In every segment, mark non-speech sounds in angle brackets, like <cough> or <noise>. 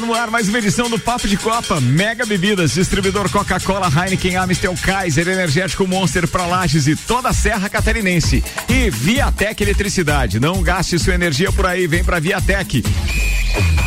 No ar mais uma edição do Papo de Copa. Mega Bebidas, distribuidor Coca-Cola, Heineken, Amstel, Kaiser, Energético Monster para Lages e toda a Serra Catarinense. E Viatec Eletricidade. Não gaste sua energia por aí, vem pra Viatec.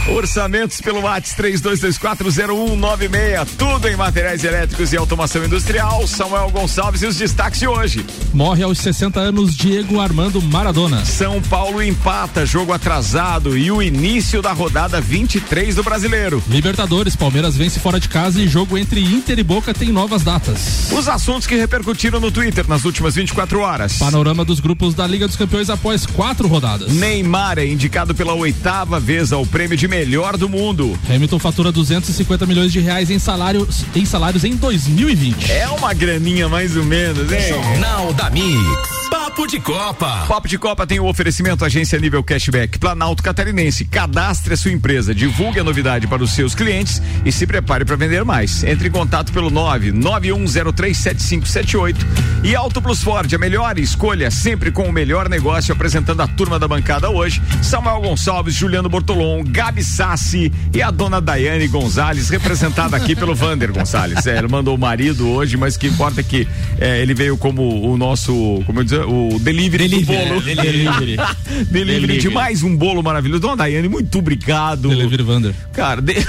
Orçamentos pelo WhatsApp 32240196. Tudo em materiais elétricos e automação industrial. Samuel Gonçalves e os destaques de hoje. Morre aos 60 anos Diego Armando Maradona. São Paulo empata, jogo atrasado e o início da rodada 23 do Brasileiro. Libertadores, Palmeiras vence fora de casa e jogo entre Inter e Boca tem novas datas. Os assuntos que repercutiram no Twitter nas últimas 24 horas. Panorama dos grupos da Liga dos Campeões após quatro rodadas. Neymar é indicado pela oitava vez ao prêmio de melhor do mundo. Hamilton fatura 250 milhões de reais em salários em salários em 2020. É uma graninha mais ou menos, hein? Jornal da Mix. Papo de Copa. Papo de Copa tem o oferecimento agência nível cashback Planalto Catarinense. Cadastre a sua empresa, divulgue a novidade para os seus clientes e se prepare para vender mais. Entre em contato pelo 991037578 e Auto Plus Ford, a melhor escolha sempre com o melhor negócio apresentando a turma da bancada hoje. Samuel Gonçalves, Juliano Bortolom, Gabi Sassi e a dona Daiane Gonzalez, representada aqui pelo Vander Gonzalez. É, ele mandou o marido hoje, mas o que importa é que é, ele veio como o nosso, como eu dizer, o delivery, delivery do bolo. É, delivery. <laughs> delivery. delivery de mais um bolo maravilhoso. Dona Daiane, muito obrigado. Delivery Vander. Cara, de... <laughs>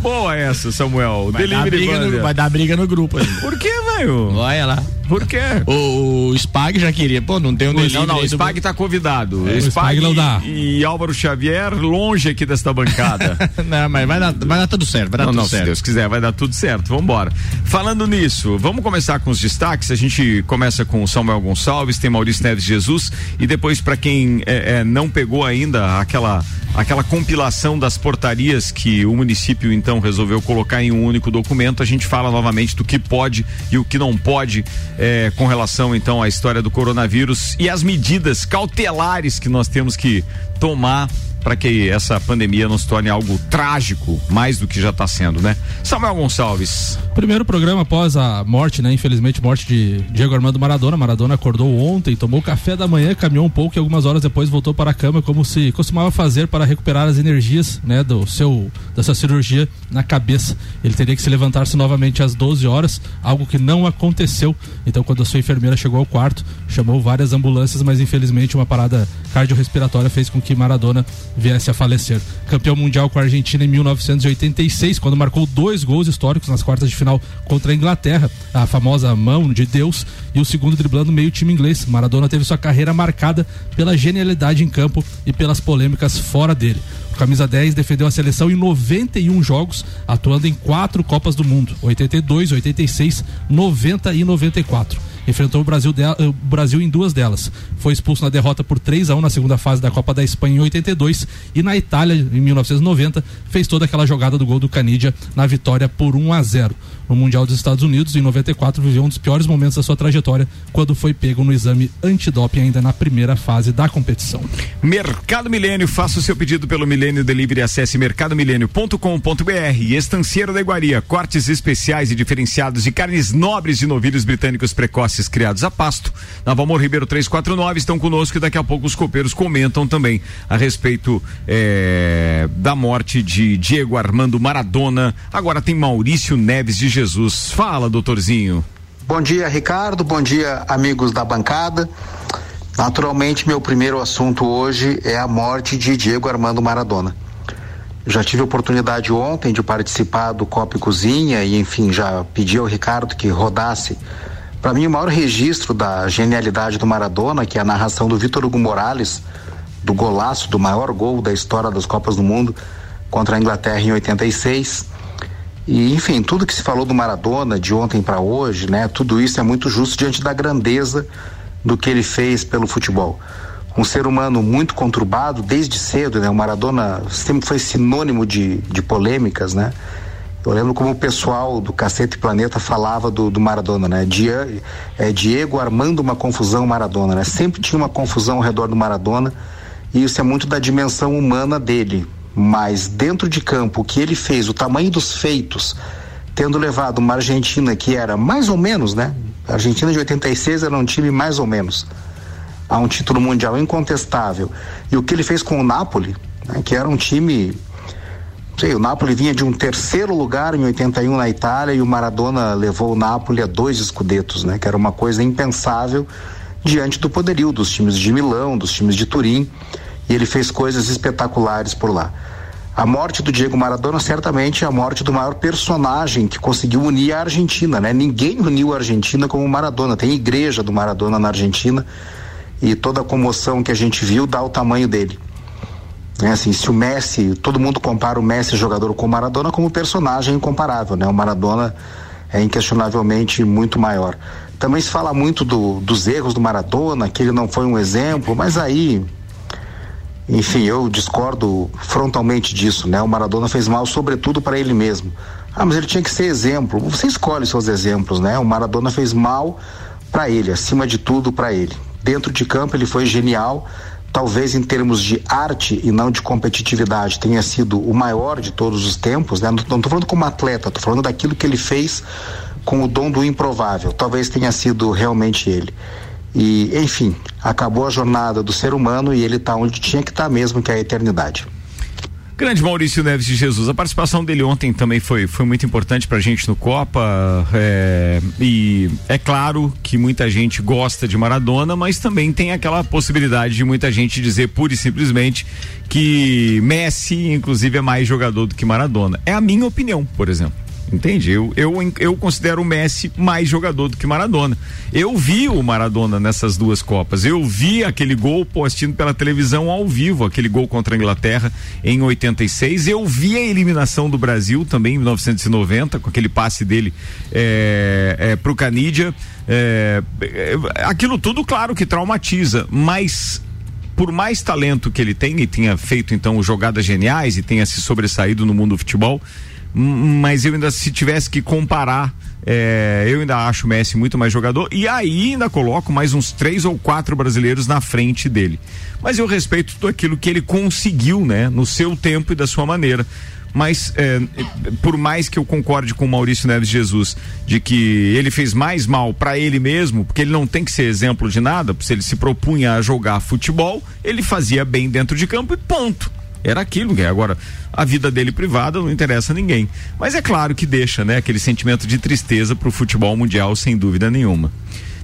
boa essa, Samuel. Vai delivery dar Vander. No, vai dar briga no grupo aí. Por que, velho? Olha lá. Por quê? O, o Spag já queria. Pô, não tem um delivery. Não, não, o aí do- Spag tá convidado. É, o Spag Spag não dá. E Álvaro Xavier longe aqui desta bancada. <laughs> não, mas vai dar, vai dar tudo certo. Vai dar Não, tudo não, se certo. Deus quiser, vai dar tudo certo. Vamos embora. Falando nisso, vamos começar com os destaques. A gente começa com o Samuel Gonçalves, tem Maurício Neves Jesus e depois para quem é, é, não pegou ainda aquela aquela compilação das portarias que o município então resolveu colocar em um único documento, a gente fala novamente do que pode e o que não pode é, com relação então à história do coronavírus e as medidas cautelares que nós temos que tomar para que essa pandemia não se torne algo trágico, mais do que já está sendo, né? Samuel Gonçalves. Primeiro programa após a morte, né? Infelizmente, morte de Diego Armando Maradona. Maradona acordou ontem, tomou café da manhã, caminhou um pouco e algumas horas depois voltou para a cama, como se costumava fazer para recuperar as energias, né? Do seu, da sua cirurgia na cabeça. Ele teria que se levantar-se novamente às 12 horas, algo que não aconteceu. Então, quando a sua enfermeira chegou ao quarto, chamou várias ambulâncias, mas infelizmente uma parada cardiorrespiratória fez com que Maradona viesse a falecer. Campeão mundial com a Argentina em 1986, quando marcou dois gols históricos nas quartas de final contra a Inglaterra, a famosa mão de Deus, e o segundo driblando meio time inglês. Maradona teve sua carreira marcada pela genialidade em campo e pelas polêmicas fora dele. Camisa 10 defendeu a seleção em 91 jogos, atuando em quatro Copas do Mundo: 82, 86, 90 e 94 enfrentou o Brasil, de, o Brasil em duas delas. Foi expulso na derrota por 3 a 1 na segunda fase da Copa da Espanha em 82 e na Itália em 1990 fez toda aquela jogada do gol do Canidia na vitória por 1 a 0. No Mundial dos Estados Unidos em 94 viveu um dos piores momentos da sua trajetória quando foi pego no exame antidoping ainda na primeira fase da competição. Mercado Milênio, faça o seu pedido pelo Milênio Delivery, acesse mercadomilênio.com.br e Estanceiro da Iguaria, cortes especiais e diferenciados de carnes nobres de novilhos britânicos precoces criados a pasto. Na Valmor Ribeiro 349 estão conosco e daqui a pouco os copeiros comentam também a respeito eh, da morte de Diego Armando Maradona. Agora tem Maurício Neves de. Fala, doutorzinho. Bom dia, Ricardo. Bom dia, amigos da bancada. Naturalmente, meu primeiro assunto hoje é a morte de Diego Armando Maradona. Já tive oportunidade ontem de participar do Copa e Cozinha e, enfim, já pedi ao Ricardo que rodasse. Para mim, o maior registro da genialidade do Maradona, que é a narração do Vitor Hugo Morales, do golaço, do maior gol da história das Copas do Mundo contra a Inglaterra em 86. E, enfim, tudo que se falou do Maradona de ontem para hoje, né? Tudo isso é muito justo diante da grandeza do que ele fez pelo futebol. Um ser humano muito conturbado desde cedo, né? O Maradona sempre foi sinônimo de, de polêmicas, né? Eu lembro como o pessoal do Cacete Planeta falava do, do Maradona, né? Die, é, Diego armando uma confusão Maradona, né? Sempre tinha uma confusão ao redor do Maradona e isso é muito da dimensão humana dele. Mas dentro de campo, o que ele fez, o tamanho dos feitos, tendo levado uma Argentina que era mais ou menos, né? A Argentina de 86 era um time mais ou menos a um título mundial incontestável. E o que ele fez com o Napoli, né? que era um time sei, o Napoli vinha de um terceiro lugar em 81 na Itália e o Maradona levou o Napoli a dois escudetos, né? Que era uma coisa impensável diante do poderio dos times de Milão, dos times de Turim, e ele fez coisas espetaculares por lá. A morte do Diego Maradona certamente é a morte do maior personagem que conseguiu unir a Argentina, né? Ninguém uniu a Argentina como o Maradona. Tem igreja do Maradona na Argentina e toda a comoção que a gente viu dá o tamanho dele. É assim, se o Messi, todo mundo compara o Messi jogador com o Maradona como personagem incomparável, né? O Maradona é inquestionavelmente muito maior. Também se fala muito do, dos erros do Maradona, que ele não foi um exemplo, mas aí, enfim, eu discordo frontalmente disso, né? O Maradona fez mal, sobretudo para ele mesmo. Ah, mas ele tinha que ser exemplo. Você escolhe seus exemplos, né? O Maradona fez mal para ele, acima de tudo para ele. Dentro de campo ele foi genial, talvez em termos de arte e não de competitividade, tenha sido o maior de todos os tempos, né? Não estou falando como atleta, estou falando daquilo que ele fez com o dom do improvável. Talvez tenha sido realmente ele. E, enfim, acabou a jornada do ser humano e ele está onde tinha que estar tá mesmo, que é a eternidade. Grande Maurício Neves de Jesus, a participação dele ontem também foi, foi muito importante pra gente no Copa. É, e é claro que muita gente gosta de Maradona, mas também tem aquela possibilidade de muita gente dizer pura e simplesmente que Messi, inclusive, é mais jogador do que Maradona. É a minha opinião, por exemplo. Entende? Eu, eu, eu considero o Messi mais jogador do que Maradona. Eu vi o Maradona nessas duas Copas. Eu vi aquele gol postindo pela televisão ao vivo, aquele gol contra a Inglaterra em 86. Eu vi a eliminação do Brasil também em 1990, com aquele passe dele é, é, pro Canidia. É, aquilo tudo, claro, que traumatiza, mas por mais talento que ele tem e tenha feito então jogadas geniais e tenha se sobressaído no mundo do futebol, mas eu ainda, se tivesse que comparar, é, eu ainda acho o Messi muito mais jogador e aí ainda coloco mais uns três ou quatro brasileiros na frente dele. Mas eu respeito tudo aquilo que ele conseguiu, né, no seu tempo e da sua maneira. Mas é, por mais que eu concorde com o Maurício Neves Jesus de que ele fez mais mal para ele mesmo, porque ele não tem que ser exemplo de nada, se ele se propunha a jogar futebol, ele fazia bem dentro de campo e ponto era aquilo, que agora a vida dele privada não interessa a ninguém. Mas é claro que deixa, né, aquele sentimento de tristeza pro futebol mundial sem dúvida nenhuma.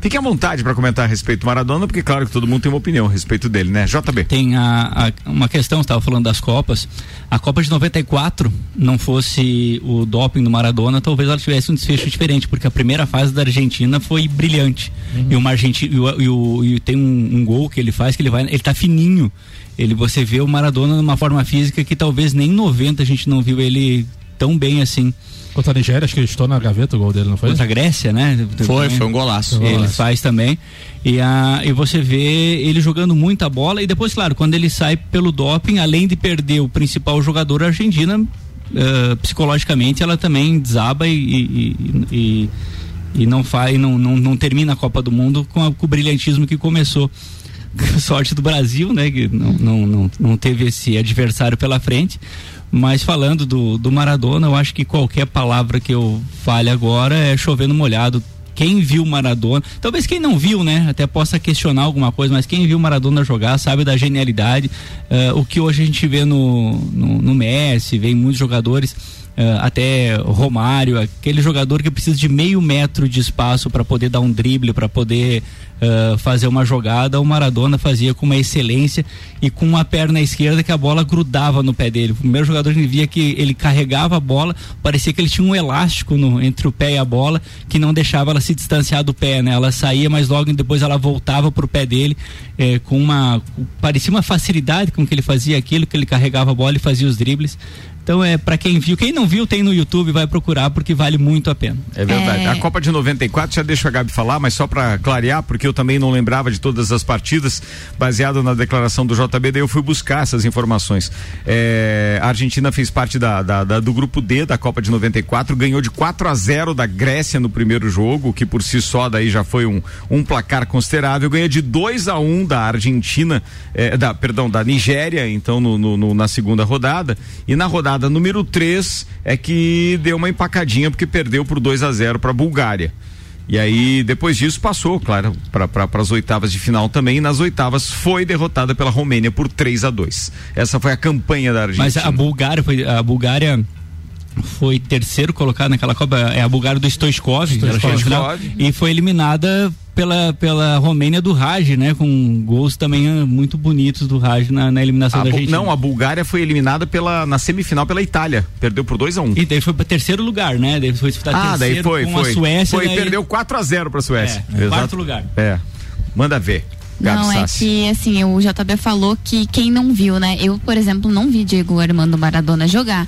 Fique à vontade para comentar a respeito do Maradona, porque claro que todo mundo tem uma opinião a respeito dele, né? JB. Tem a, a uma questão, estava falando das Copas. A Copa de 94 não fosse o doping do Maradona, talvez ela tivesse um desfecho diferente, porque a primeira fase da Argentina foi brilhante. Uhum. E uma Argentina e, e, e, tem um, um, gol que ele faz que ele vai, ele tá fininho. Ele você vê o Maradona numa forma física que talvez nem em 90 a gente não viu ele tão bem assim. Contra a Nigéria, acho que ele estou na gaveta o gol dele, não foi? Contra a Grécia, né? Foi, foi um golaço. Ele golaço. faz também. E, a, e você vê ele jogando muita bola e depois, claro, quando ele sai pelo doping, além de perder o principal jogador, a Argentina, uh, psicologicamente, ela também desaba e, e, e, e não faz, não, não, não termina a Copa do Mundo com, a, com o brilhantismo que começou <laughs> sorte do Brasil, né? Que não, não, não, não teve esse adversário pela frente. Mas falando do, do Maradona, eu acho que qualquer palavra que eu fale agora é chovendo molhado. Quem viu Maradona, talvez quem não viu, né, até possa questionar alguma coisa, mas quem viu Maradona jogar sabe da genialidade. Uh, o que hoje a gente vê no, no, no Messi, vê em muitos jogadores até Romário, aquele jogador que precisa de meio metro de espaço para poder dar um drible, para poder uh, fazer uma jogada, o Maradona fazia com uma excelência e com uma perna esquerda que a bola grudava no pé dele. O primeiro jogador que via que ele carregava a bola, parecia que ele tinha um elástico no, entre o pé e a bola que não deixava ela se distanciar do pé, né? Ela saía, mas logo depois ela voltava pro pé dele eh, com uma parecia uma facilidade com que ele fazia aquilo, que ele carregava a bola e fazia os dribles Então é para quem viu, quem não viu tem no YouTube, vai procurar porque vale muito a pena. É verdade. É. A Copa de 94, já deixa a Gabi falar, mas só para clarear, porque eu também não lembrava de todas as partidas, baseado na declaração do JB, daí eu fui buscar essas informações. É, a Argentina fez parte da, da- da- do grupo D da Copa de 94, ganhou de 4 a 0 da Grécia no primeiro jogo, que por si só daí já foi um, um placar considerável, ganha de 2 a 1 da Argentina, é, da, perdão, da Nigéria, então no- no- no- na segunda rodada, e na rodada número 3 é que deu uma empacadinha porque perdeu por 2 a 0 para a Bulgária. E aí, depois disso, passou, claro, para as oitavas de final também. E nas oitavas foi derrotada pela Romênia por 3 a 2 Essa foi a campanha da Argentina. Mas a Bulgária foi a Bulgária foi terceiro colocado naquela Copa, é a Bulgária do Stoichkov, final, e foi eliminada pela, pela Romênia do Raj, né, com gols também ah, muito bonitos do Raj na, na eliminação A da Argentina. não, a Bulgária foi eliminada pela, na semifinal pela Itália. Perdeu por 2 a 1 E daí foi para terceiro lugar, né? Daí foi disputar Ah, daí terceiro foi, com foi. a Suécia. foi, daí- perdeu 4 a 0 para a Suécia. É, quarto lugar. É. Manda ver. Gabi Não, é Sassi. que assim, o JB falou que quem não viu, né? Eu, por exemplo, não vi Diego Armando Maradona jogar.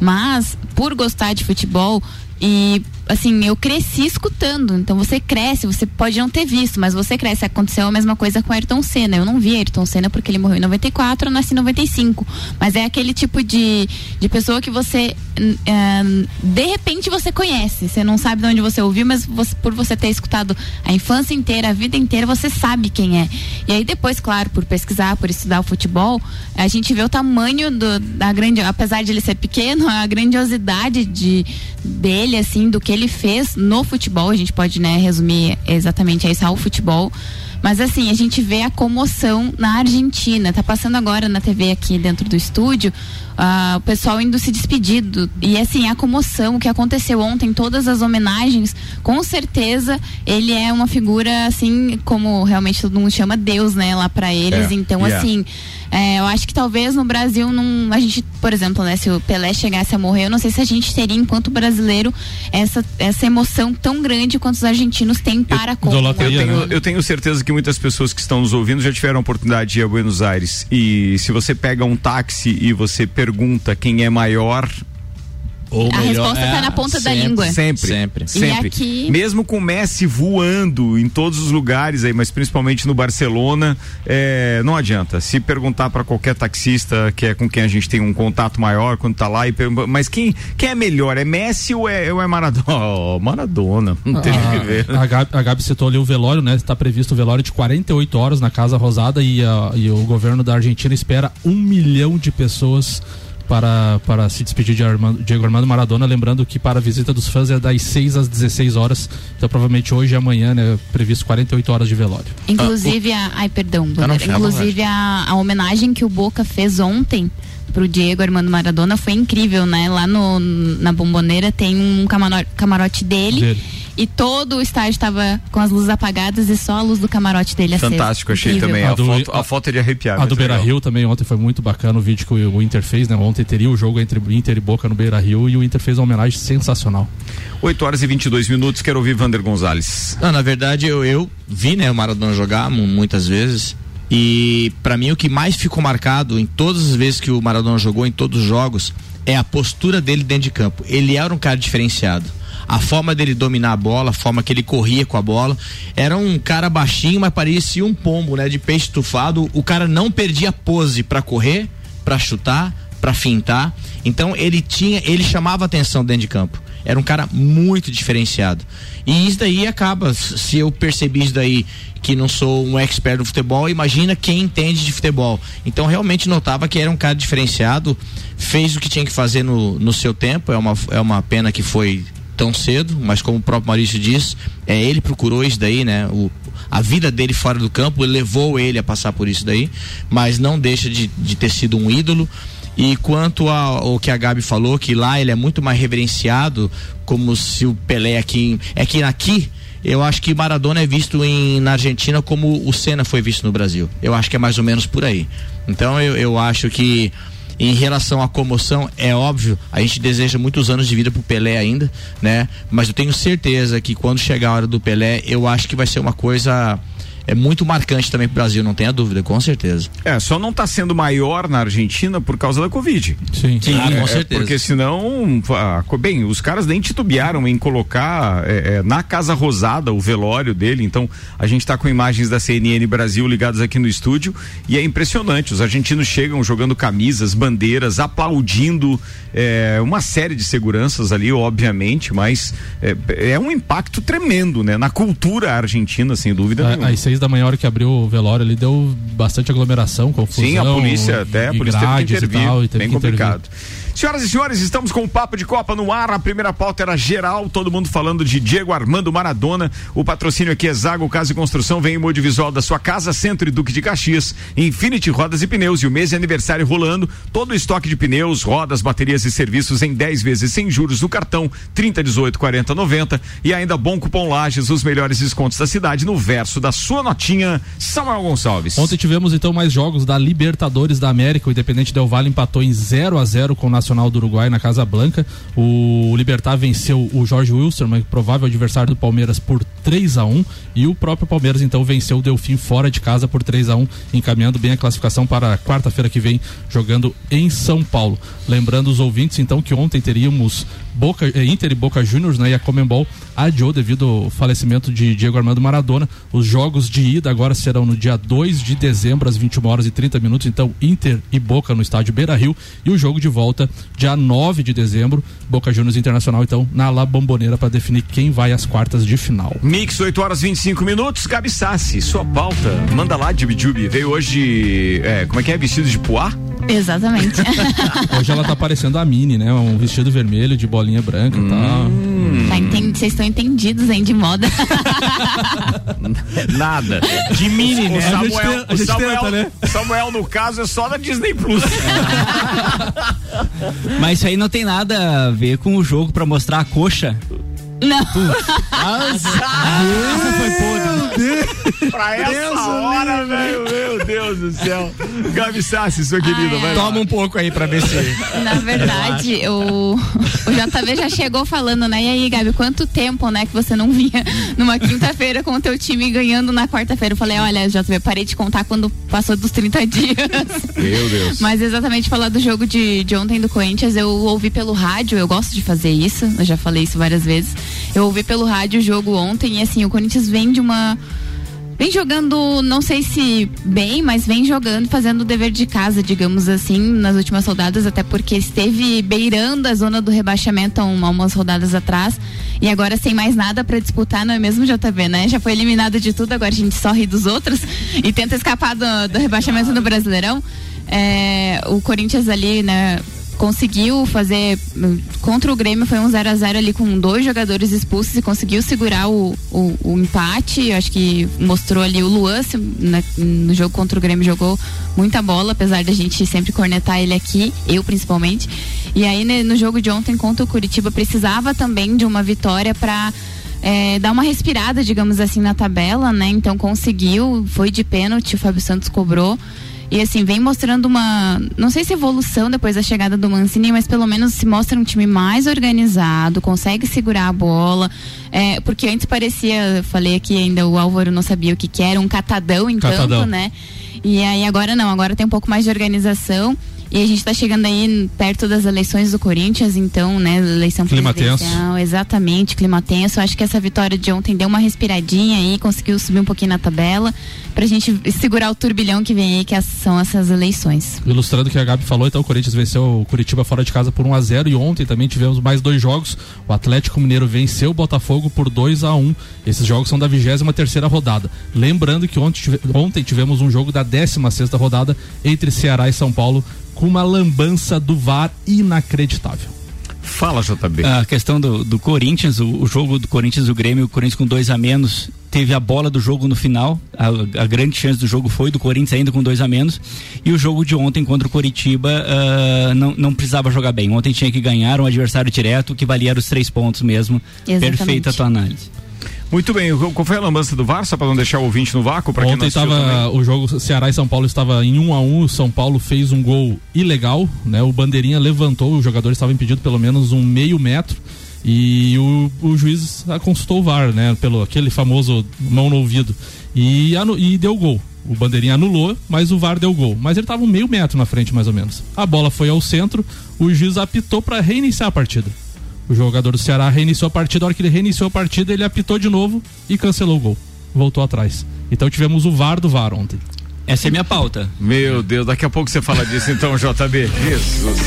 Mas, por gostar de futebol, e assim, eu cresci escutando. Então você cresce, você pode não ter visto, mas você cresce. Aconteceu a mesma coisa com Ayrton Senna. Eu não vi Ayrton Senna porque ele morreu em 94, eu nasci em 95. Mas é aquele tipo de, de pessoa que você. hum, de repente você conhece. Você não sabe de onde você ouviu, mas você- por você ter escutado a infância inteira, a vida inteira, você sabe quem é. E aí depois, claro, por pesquisar, por estudar o futebol, a gente vê o tamanho do, da grande. Apesar de ele ser pequeno, a grandiosidade de, dele, assim, do que ele fez no futebol. A gente pode, né, resumir exatamente isso ao futebol. Mas assim, a gente vê a comoção na Argentina. Tá passando agora na TV aqui dentro do estúdio, ah, o pessoal indo se despedir. do- e assim, a comoção, o que aconteceu ontem, todas as homenagens, com certeza ele é uma figura assim, como realmente todo mundo chama Deus, né, lá pra eles. É, Então, yeah. assim, é, eu acho que talvez no Brasil não, a gente, por exemplo, né, se o Pelé chegasse a morrer, eu não sei se a gente teria, enquanto brasileiro, essa, essa emoção tão grande quanto os argentinos têm para com Eu né? tenho, eu tenho certeza que muitas pessoas que estão nos ouvindo já tiveram a oportunidade de ir a Buenos Aires. E se você pega um táxi e você pergunta quem é maior, Ou A resposta tá na ponta da sempre, língua. Sempre. Sempre. Sempre. aqui- Mesmo com o Messi voando em todos os lugares aí, mas principalmente no Barcelona, é, não adianta. Se perguntar para qualquer taxista, que é com quem a gente tem um contato maior quando tá lá, e pergunta, mas quem, quem é melhor? É Messi ou é, ou é Maradona? <laughs> Oh, Maradona, não tem o que ver. A, a, Gabi, a Gabi citou ali o velório, né? Está previsto o velório de 48 horas na Casa Rosada e, a- e o governo da Argentina espera um milhão de pessoas para, para se despedir de Armando, Diego Armando Maradona. Lembrando que para a visita dos fãs é das 6 às 16 horas. Então, provavelmente hoje e amanhã, né? Previsto 48 horas de velório. Inclusive a. Ai, perdão, Ah, Inclusive a, a homenagem que o Boca fez ontem pro Diego Armando Maradona foi incrível, né? Lá no, na bomboneira tem um camaro- camarote dele. Dele. E todo o estádio estava com as luzes apagadas e só a luz do camarote dele acesa. Fantástico, achei Incrível. também. A A, do- foto, a foto é de arrepiar. A muito do Beira legal. Rio também ontem foi muito bacana o vídeo que o, o Inter fez, né? Ontem teria o jogo entre Inter e Boca no Beira Rio e o Inter fez uma homenagem sensacional. 8 horas e 22 minutos, quero ouvir Vander Gonzalez. Não, na verdade eu, eu vi né, o Maradona jogar mu- muitas vezes e pra mim o que mais ficou marcado em todas as vezes que o Maradona jogou em todos os jogos é a postura dele dentro de campo. Ele era um cara diferenciado. A forma dele dominar a bola, a forma que ele corria com a bola, era um cara baixinho, mas parecia um pombo, né, de peixe estufado. O cara não perdia pose pra correr, pra chutar, pra fintar. Então ele tinha, ele chamava atenção dentro de campo. Era um cara muito diferenciado. E isso daí acaba, se eu percebi isso daí que não sou um expert no futebol, imagina quem entende de futebol. Então realmente notava que era um cara diferenciado, fez o que tinha que fazer no, no seu tempo, é uma, é uma pena que foi tão cedo, mas como o próprio Maurício diz, é ele procurou isso daí, né? O, a vida dele fora do campo levou ele a passar por isso daí, mas não deixa de, de ter sido um ídolo. E quanto ao que a Gabi falou, que lá ele é muito mais reverenciado, como se o Pelé aqui. É que aqui eu acho que Maradona é visto em, na Argentina como o Senna foi visto no Brasil. Eu acho que é mais ou menos por aí. Então eu, eu acho que em relação à comoção, é óbvio, a gente deseja muitos anos de vida pro Pelé ainda, né? Mas eu tenho certeza que quando chegar a hora do Pelé, eu acho que vai ser uma coisa é muito marcante também pro Brasil, não tenha dúvida, com certeza. É, só não está sendo maior na Argentina por causa da Covid. Sim, Sim, É, com é, certeza. Porque senão, ah, bem, os caras nem titubearam em colocar é, é, na Casa Rosada o velório dele. Então, a gente está com imagens da CNN Brasil ligadas aqui no estúdio e é impressionante. Os argentinos chegam jogando camisas, bandeiras, aplaudindo é, uma série de seguranças ali, obviamente, mas é, é um impacto tremendo, né? Na cultura argentina, sem dúvida nenhuma. Às seis da manhã, a hora que abriu o velório ali, deu bastante aglomeração, confusão. Sim, a polícia até, a polícia teve que grades e intervir. tal, e teve bem que intervir. Senhoras e senhores, estamos com o Papo de Copa no ar. A primeira pauta era geral, todo mundo falando de Diego Armando Maradona. O patrocínio aqui é Zago Casa e Construção, vem em visual da sua casa, Centro e Duque de Caxias, Infinity Rodas e Pneus e o mês de aniversário rolando. Todo o estoque de pneus, rodas, baterias e serviços em 10 vezes sem juros no cartão 30, 18, 40, 90 e ainda bom cupom Lages, os melhores descontos da cidade no verso da sua notinha, Samuel Gonçalves. Ontem tivemos então mais jogos da Libertadores da América. O Independente Del Valle empatou em 0 a 0 com o Nacional do Uruguai na Casa Blanca. O Libertar venceu o Jorge Wilstermann, provável adversário do Palmeiras, por 3 a 1 e o próprio Palmeiras então venceu o Delfim fora de casa por 3 a 1 encaminhando bem a classificação para quarta-feira que vem, jogando em São Paulo. Lembrando os ouvintes então que ontem teríamos Boca, eh, Inter e Boca Juniors, né? E a Comembol adiou devido ao falecimento de Diego Armando Maradona. Os jogos de ida agora serão no dia 2 de dezembro, às 21 horas e 30 minutos. Então, Inter e Boca no estádio Beira Rio. E o jogo de volta, dia 9 de dezembro, Boca Juniors Internacional, então, na La Bomboneira, para definir quem vai às quartas de final. Mix, 8 horas 25 minutos. Gabi Sassi, sua pauta. Manda lá, Jubi Veio hoje, é, como é que é? Vestido de poá? Exatamente. <laughs> Hoje ela tá parecendo a Mini, né? Um vestido vermelho de bolinha branca e tal. Tá enten- Vocês estão entendidos, hein, de moda. <laughs> Nada. De mini, né? O A gente Samuel, o Samuel, tenta, né? Samuel, no caso, é só da Disney Plus. <laughs> Mas isso aí não tem nada a ver com o jogo pra mostrar a coxa. Não. <laughs> pra essa hora, velho. Meu Deus do céu. Gabi Sassi, sua querida, vai lá. Toma um pouco aí pra ver se. Na verdade, o, o JV já chegou falando, né? E aí, Gabi, quanto tempo, né, que você não vinha numa quinta-feira com o teu time ganhando na quarta-feira? Eu falei, olha, JV, parei de contar quando passou dos 30 dias. Meu Deus. Mas exatamente falar do jogo de, de ontem do Corinthians, eu ouvi pelo rádio, eu gosto de fazer isso, eu já falei isso várias vezes. Eu ouvi pelo rádio o jogo ontem e assim, o Corinthians vem de uma. Vem jogando, não sei se bem, mas vem jogando, fazendo o dever de casa, digamos assim, nas últimas rodadas, até porque esteve beirando a zona do rebaixamento há um- umas rodadas atrás. E agora sem mais nada para disputar, não é mesmo, JV, né? Já foi eliminado de tudo, agora a gente só ri dos outros <laughs> e tenta escapar do, do rebaixamento no Brasileirão. É, o Corinthians ali, né? Conseguiu fazer hum, contra o Grêmio foi um 0 a 0 ali com dois jogadores expulsos e conseguiu segurar o, o, o empate. Eu acho que mostrou ali o Luan se- na- no jogo contra o Grêmio jogou muita bola, apesar da gente sempre cornetar ele aqui, eu principalmente. E aí né, no jogo de ontem contra o Curitiba precisava também de uma vitória para é, dar uma respirada, digamos assim, na tabela, né? Então conseguiu, foi de pênalti, o Fábio Santos cobrou. E assim, vem mostrando uma. Não sei se evolução depois da chegada do Mancini, mas pelo menos se mostra um time mais organizado, consegue segurar a bola. É, porque antes parecia, eu falei aqui ainda, o Álvaro não sabia o que, que era, um catadão em Catadão. campo, né? E aí agora não, agora tem um pouco mais de organização. E a gente tá chegando aí perto das eleições do Corinthians, então, né, eleição Clima tenso. exatamente, clima tenso. Acho que essa vitória de ontem deu uma respiradinha aí, conseguiu subir um pouquinho na tabela, pra gente segurar o turbilhão que vem aí, que são essas eleições. Ilustrando o que a Gabi falou, então o Corinthians venceu o Curitiba fora de casa por 1 a 0 e ontem também tivemos mais dois jogos. O Atlético Mineiro venceu o Botafogo por 2 a 1. Esses jogos são da 23 terceira rodada. Lembrando que ontem, ontem tivemos um jogo da 16 sexta rodada entre Ceará e São Paulo com uma lambança do VAR inacreditável. Fala, JB. A questão do, do Corinthians, o, o jogo do Corinthians e o Grêmio, o Corinthians com dois a menos, teve a bola do jogo no final. A, a grande chance do jogo foi do Corinthians ainda com dois a menos. E o jogo de ontem contra o Coritiba ah, não, não precisava jogar bem. Ontem tinha que ganhar um adversário direto que valia os três pontos mesmo. Exatamente. Perfeita a tua análise. Muito bem, qual foi a lambança do VAR? Só pra não deixar o ouvinte no vácuo, pra Ontem estava o jogo Ceará e São Paulo estava em 1 a 1. O São Paulo fez um gol ilegal, né? O bandeirinha levantou, o jogador estava impedido pelo menos um meio metro E o, o juiz consultou o VAR, né? Pelo aquele famoso mão no ouvido. E, e deu gol. O bandeirinha anulou, mas o VAR deu gol. Mas ele estava meio metro na frente, mais ou menos. A bola foi ao centro, o juiz apitou para reiniciar a partida. O jogador do Ceará reiniciou a partida, a hora que ele reiniciou a partida, ele apitou de novo e cancelou o gol. Voltou atrás. Então tivemos o VAR do VAR ontem. Essa é minha pauta. Meu Deus, daqui a pouco você fala disso então, JB. Jesus.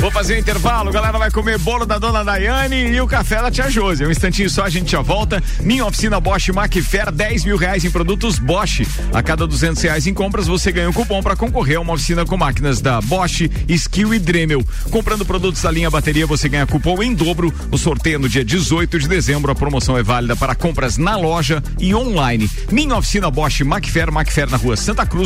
Vou fazer um intervalo, galera vai comer bolo da dona Daiane e o café da tia Josi. Um instantinho só, a gente já volta. Minha oficina Bosch Macfair, 10 mil reais em produtos Bosch. A cada 200 reais em compras, você ganha um cupom para concorrer a uma oficina com máquinas da Bosch, Skill e Dremel. Comprando produtos da linha bateria, você ganha cupom em dobro. O sorteio no dia 18 de dezembro. A promoção é válida para compras na loja e online. Minha oficina Bosch Macfair, Macfair na rua Santa Cruz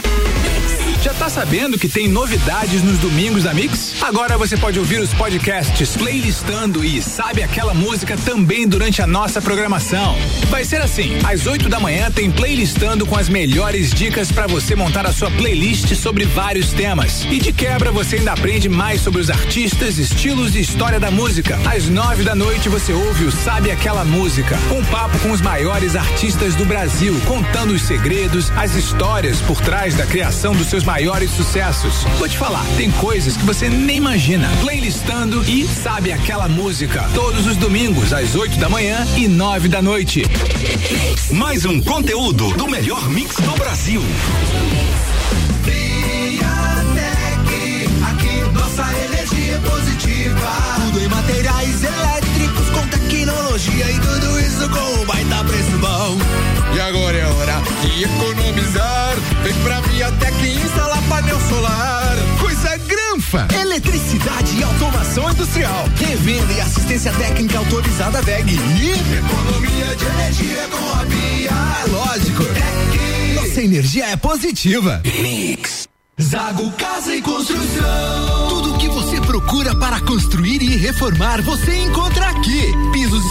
Já tá sabendo que tem novidades nos domingos da Mix? Agora você pode ouvir os podcasts playlistando e sabe aquela música também durante a nossa programação. Vai ser assim: às 8 da manhã tem playlistando com as melhores dicas para você montar a sua playlist sobre vários temas. E de quebra você ainda aprende mais sobre os artistas, estilos e história da música. Às 9 da noite você ouve o Sabe Aquela Música, um papo com os maiores artistas do Brasil, contando os segredos, as histórias por trás da criação dos seus maiores sucessos. Vou te falar, tem coisas que você nem imagina. Playlistando e sabe aquela música. Todos os domingos, às 8 da manhã e 9 da noite. Mais um conteúdo do melhor mix do Brasil. aqui nossa energia positiva. Tudo em materiais elétricos com tecnologia e tudo isso com um baita preço bom. Agora é hora de economizar. Vem pra Viatec instalar painel solar. Coisa granfa! Eletricidade e automação industrial. Revenda e assistência técnica autorizada VEG. E economia de energia com a Bia. É lógico. Nossa energia é positiva. Mix. Zago Casa e Construção. Tudo o que você procura para construir e reformar, você encontra aqui. Pisos e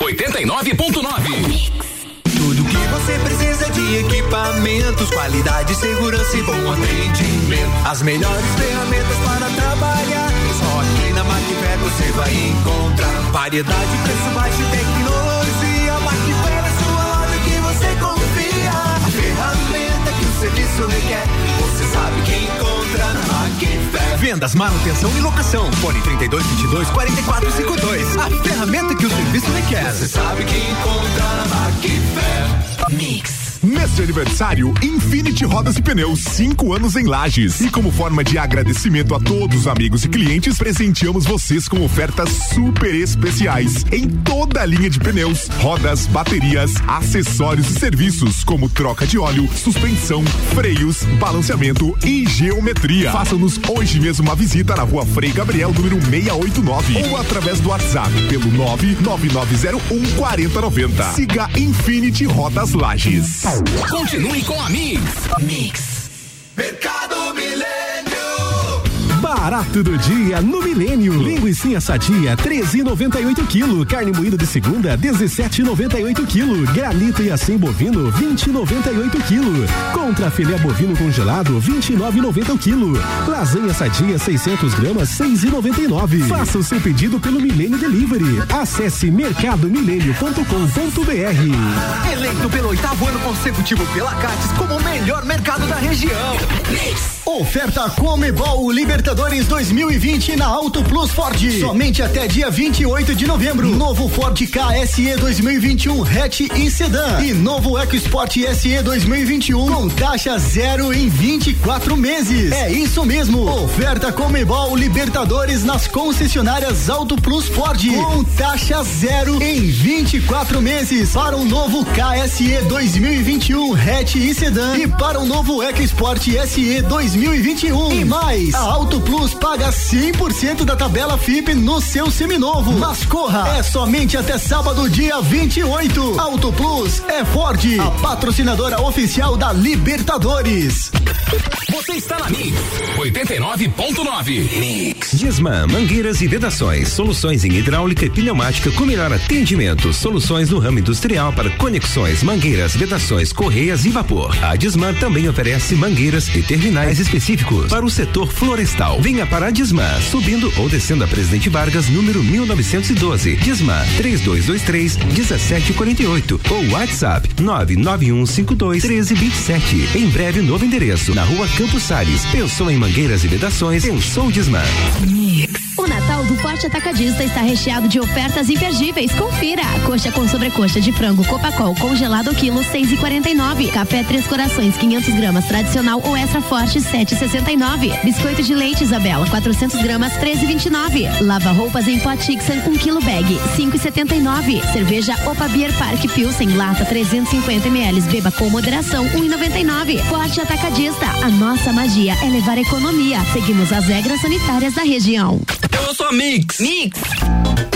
89.9. Tudo que você precisa de equipamentos, qualidade, segurança e bom atendimento. As melhores ferramentas para trabalhar. Só aqui na Macfer você vai encontrar variedade, preço baixo e tecnologia. Macfer é sua loja que você confia. A ferramenta que o serviço requer, você sabe que encontra na Macfer. Vendas, manutenção e locação. Fone 32 22 44 52. A ferramenta que o serviço requer. Você sabe que encontra na Macfer. Mix. De aniversário Infinity Rodas e Pneus, cinco anos em Lages. E como forma de agradecimento a todos os amigos e clientes, presenteamos vocês com ofertas super especiais em toda a linha de pneus, rodas, baterias, acessórios e serviços, como troca de óleo, suspensão, freios, balanceamento e geometria. Faça-nos hoje mesmo uma visita na rua Frei Gabriel, número 689, ou através do WhatsApp pelo 99901 4090. Siga Infinity Rodas Lages. Continue com a Mix. Mix. Mercado Milênio. Barato do dia no Milênio. Linguiça sadia 13,98 kg. Carne moída de segunda 17,98 kg. Granito e assim bovino 20,98 kg. Contra filé bovino congelado 29,90 o quilo. Lasanha sadia 600 gramas 6,99. Faça o seu pedido pelo Milênio Delivery. Acesse mercadomilênio.com.br. Eleito pelo oitavo ano consecutivo pela Cates como o melhor mercado da região. Oferta Comebol Libertadores 2020 na Auto Plus Ford. Somente até dia 28 de novembro. Novo Ford KSE 2021 hatch e sedã. E novo EcoSport SE 2021 com taxa zero em 24 meses. É isso mesmo. Oferta Comebol Libertadores nas concessionárias Auto Plus Ford. Com taxa zero em 24 meses. Para o novo KSE 2021 hatch e sedã. E para o novo EcoSport SE 2021. E mais, a Auto Plus paga 100% da tabela FIP no seu seminovo. Mas corra, é somente até sábado, dia 28. Auto Plus é Ford, a patrocinadora oficial da Libertadores. Você está na Mix 89.9. Mix. Disman, mangueiras e vedações, soluções em hidráulica e pneumática com melhor atendimento, soluções no ramo industrial para conexões, mangueiras, vedações, correias e vapor. A Disman também oferece mangueiras e terminais específicos para o setor florestal. Venha para a Disman, subindo ou descendo a Presidente Vargas, número 1912. Disman 3223 1748 ou WhatsApp 99152 1327. Em breve novo endereço na Rua Campos Sales. Pensou em mangueiras e vedações? Pensou Disman. O Natal do Forte Atacadista está recheado de ofertas imperdíveis. Confira. Coxa com sobrecoxa de frango Copacol congelado quilo 6,49. Café Três Corações 500 gramas tradicional ou extra forte 7,69. Biscoito de leite Isabela 400 gramas 13,29. Lava roupas em pot Tixan 1 kg bag 5,79. Cerveja Opa Beer Park Pilsen lata 350 ml. Beba com moderação 1,99. Forte Atacadista. A nossa magia é levar economia. Seguimos as regras sanitárias da região. Eu sou a Mix. Mix.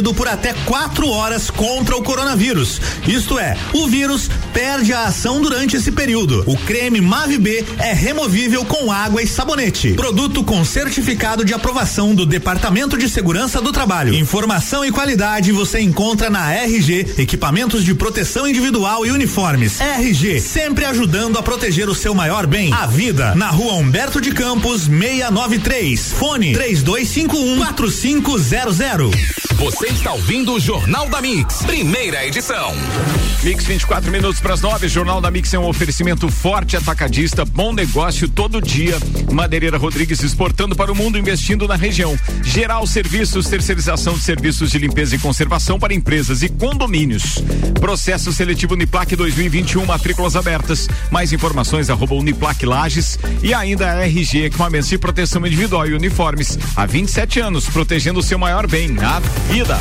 por até quatro horas contra o coronavírus. Isto é, o vírus perde a ação durante esse período. O creme Mave B é removível com água e sabonete. Produto com certificado de aprovação do Departamento de Segurança do Trabalho. Informação e qualidade você encontra na RG, equipamentos de proteção individual e uniformes. RG, sempre ajudando a proteger o seu maior bem, a vida. Na rua Humberto de Campos, 693. Fone 3251 4500. Você está ouvindo o Jornal da Mix, primeira edição. Mix 24 minutos para as 9. Jornal da Mix é um oferecimento forte atacadista, bom negócio todo dia. Madeireira Rodrigues exportando para o mundo, investindo na região. Geral Serviços, terceirização de serviços de limpeza e conservação para empresas e condomínios. Processo seletivo Uniplac 2021, matrículas abertas. Mais informações arroba Uniplac Lages e ainda a RG equipamentos de proteção individual e uniformes. Há 27 anos, protegendo o seu maior bem, a vida.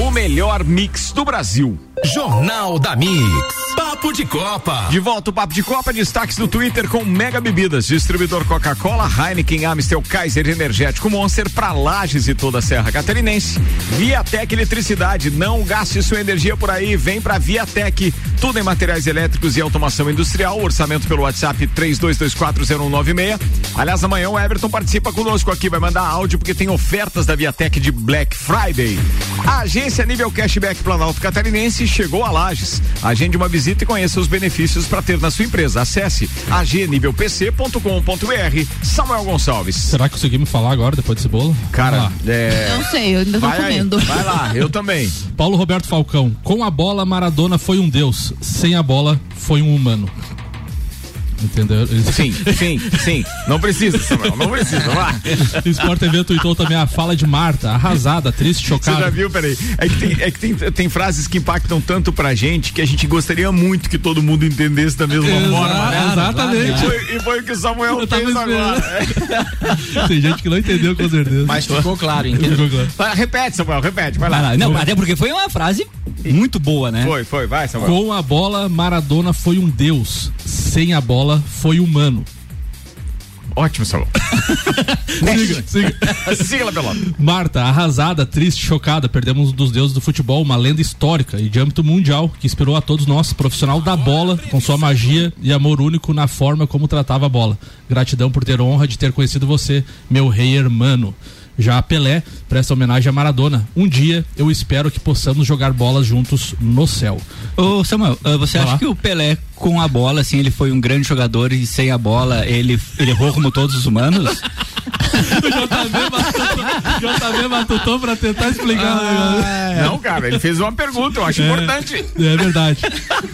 O melhor mix do Brasil. Jornal da Mix. Papo de Copa. De volta o Papo de Copa, destaques no Twitter com Mega Bebidas, distribuidor Coca-Cola, Heineken, Amstel, Kaiser Energético Monster para Lages e toda a Serra Catarinense. Viatec Eletricidade, não gaste sua energia por aí, vem pra Viatec. Tudo em materiais elétricos e automação industrial. Orçamento pelo WhatsApp 32240196. Aliás, amanhã o Everton participa conosco aqui, vai mandar áudio porque tem ofertas da Viatec de Black Friday. A agência Nível Cashback Planalto Catarinense chegou a Lages. Agende uma visita e conheça os benefícios para ter na sua empresa. Acesse agnívelpc.com.br. Samuel Gonçalves. Será que conseguimos falar agora, depois desse bolo? Cara, é. Não sei, eu ainda tô Vai aí, comendo. vai lá, eu também. Paulo Roberto Falcão. Com a bola, Maradona foi um deus. Sem a bola, foi um humano. Entendeu? Sim, sim, sim. Não precisa, Samuel, não precisa. Vá. Sport TV tweetou também a fala de Marta, arrasada, triste, chocada. Você já viu, peraí? É que, tem, é que tem, tem frases que impactam tanto pra gente que a gente gostaria muito que todo mundo entendesse da mesma Exa forma. né? exatamente. E foi, e foi o que o Samuel Eu fez agora. <laughs> Tem gente que não entendeu com certeza. Mas ficou claro, hein? Ficou claro. Repete, Samuel, repete. Vai lá. Não, até porque foi uma frase muito boa, né? Foi, foi, vai, Samuel. Com a bola, Maradona foi um deus. Sem a bola, foi humano. Ótimo, Samuel. <laughs> Siga, siga. <laughs> Siga lá, pelota. Marta, arrasada, triste, chocada, perdemos um dos deuses do futebol, uma lenda histórica e de âmbito mundial que inspirou a todos nós, profissional da bola, com sua magia e amor único na forma como tratava a bola. Gratidão por ter honra de ter conhecido você, meu rei hermano. Já a Pelé presta homenagem a Maradona. Um dia eu espero que possamos jogar bolas juntos no céu. Ô Samuel, ah, você acha que o Pelé com a bola, assim, ele foi um grande jogador e sem a bola ele, ele errou como todos os humanos? <laughs> <laughs> JB matutou pra tentar explicar o negócio. Não, cara, ele fez uma pergunta, eu acho É. importante. É verdade.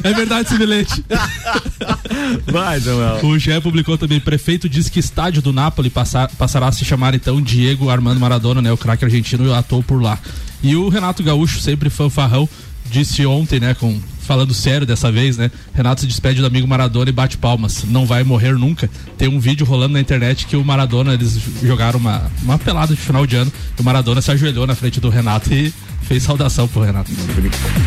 É verdade esse bilhete. <laughs> Vai, Samuel. O GE publicou também, prefeito diz que estádio do Napoli passar- passará a se chamar então Diego Armando Maradona, né? O craque argentino atuou por lá. E o Renato Gaúcho, sempre fanfarrão, disse ontem, né, com falando sério dessa vez, né? Renato se despede do amigo Maradona e bate palmas. Não vai morrer nunca. Tem um vídeo rolando na internet que o Maradona, eles jogaram uma, uma pelada de final de ano. E o Maradona se ajoelhou na frente do Renato e fez saudação pro Renato.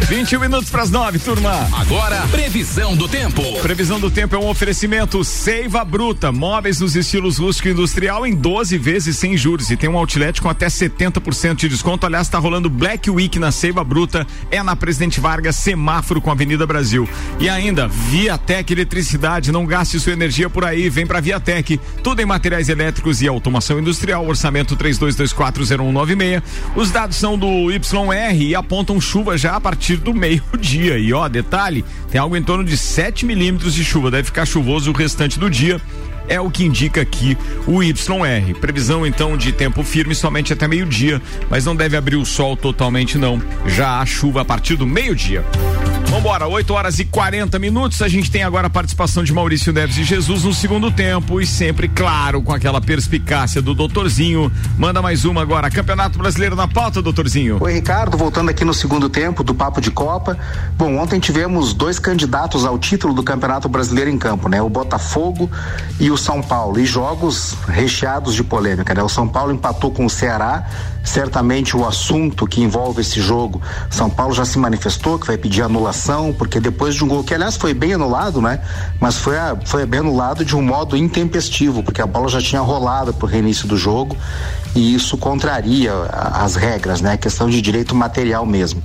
21 minutos pras 9, turma. Agora, previsão do tempo. Previsão do tempo é um oferecimento Seiva Bruta, móveis nos estilos rústico e industrial em 12 vezes sem juros e tem um outlet com até 70% de desconto. Aliás, está rolando Black Week na Seiva Bruta, é na Presidente Vargas, semáforo com a Avenida Brasil. E ainda, Viatec Eletricidade, não gaste sua energia por aí, vem pra Viatec. Tudo em materiais elétricos e automação industrial, orçamento 32240196. Os dados são do YR e apontam chuva já a partir do meio-dia. E ó, detalhe, tem algo em torno de 7 milímetros de chuva, deve ficar chuvoso o restante do dia. É o que indica aqui o YR. Previsão então de tempo firme somente até meio-dia, mas não deve abrir o sol totalmente não. Já há chuva a partir do meio-dia. Vambora, 8 horas e 40 minutos. A gente tem agora a participação de Maurício Neves e Jesus no segundo tempo. E sempre, claro, com aquela perspicácia do doutorzinho. Manda mais uma agora. Campeonato Brasileiro na pauta, doutorzinho. Oi, Ricardo, voltando aqui no segundo tempo do Papo de Copa. Bom, ontem tivemos dois candidatos ao título do Campeonato Brasileiro em campo, né? O Botafogo e o São Paulo. E jogos recheados de polêmica, né? O São Paulo empatou com o Ceará. Certamente o assunto que envolve esse jogo, São Paulo já se manifestou que vai pedir anulação, porque depois de um gol que, aliás, foi bem anulado, né? Mas foi, a- foi bem anulado de um modo intempestivo, porque a bola já tinha rolado pro reinício do jogo e isso contraria a- as regras, né? Questão de direito material mesmo.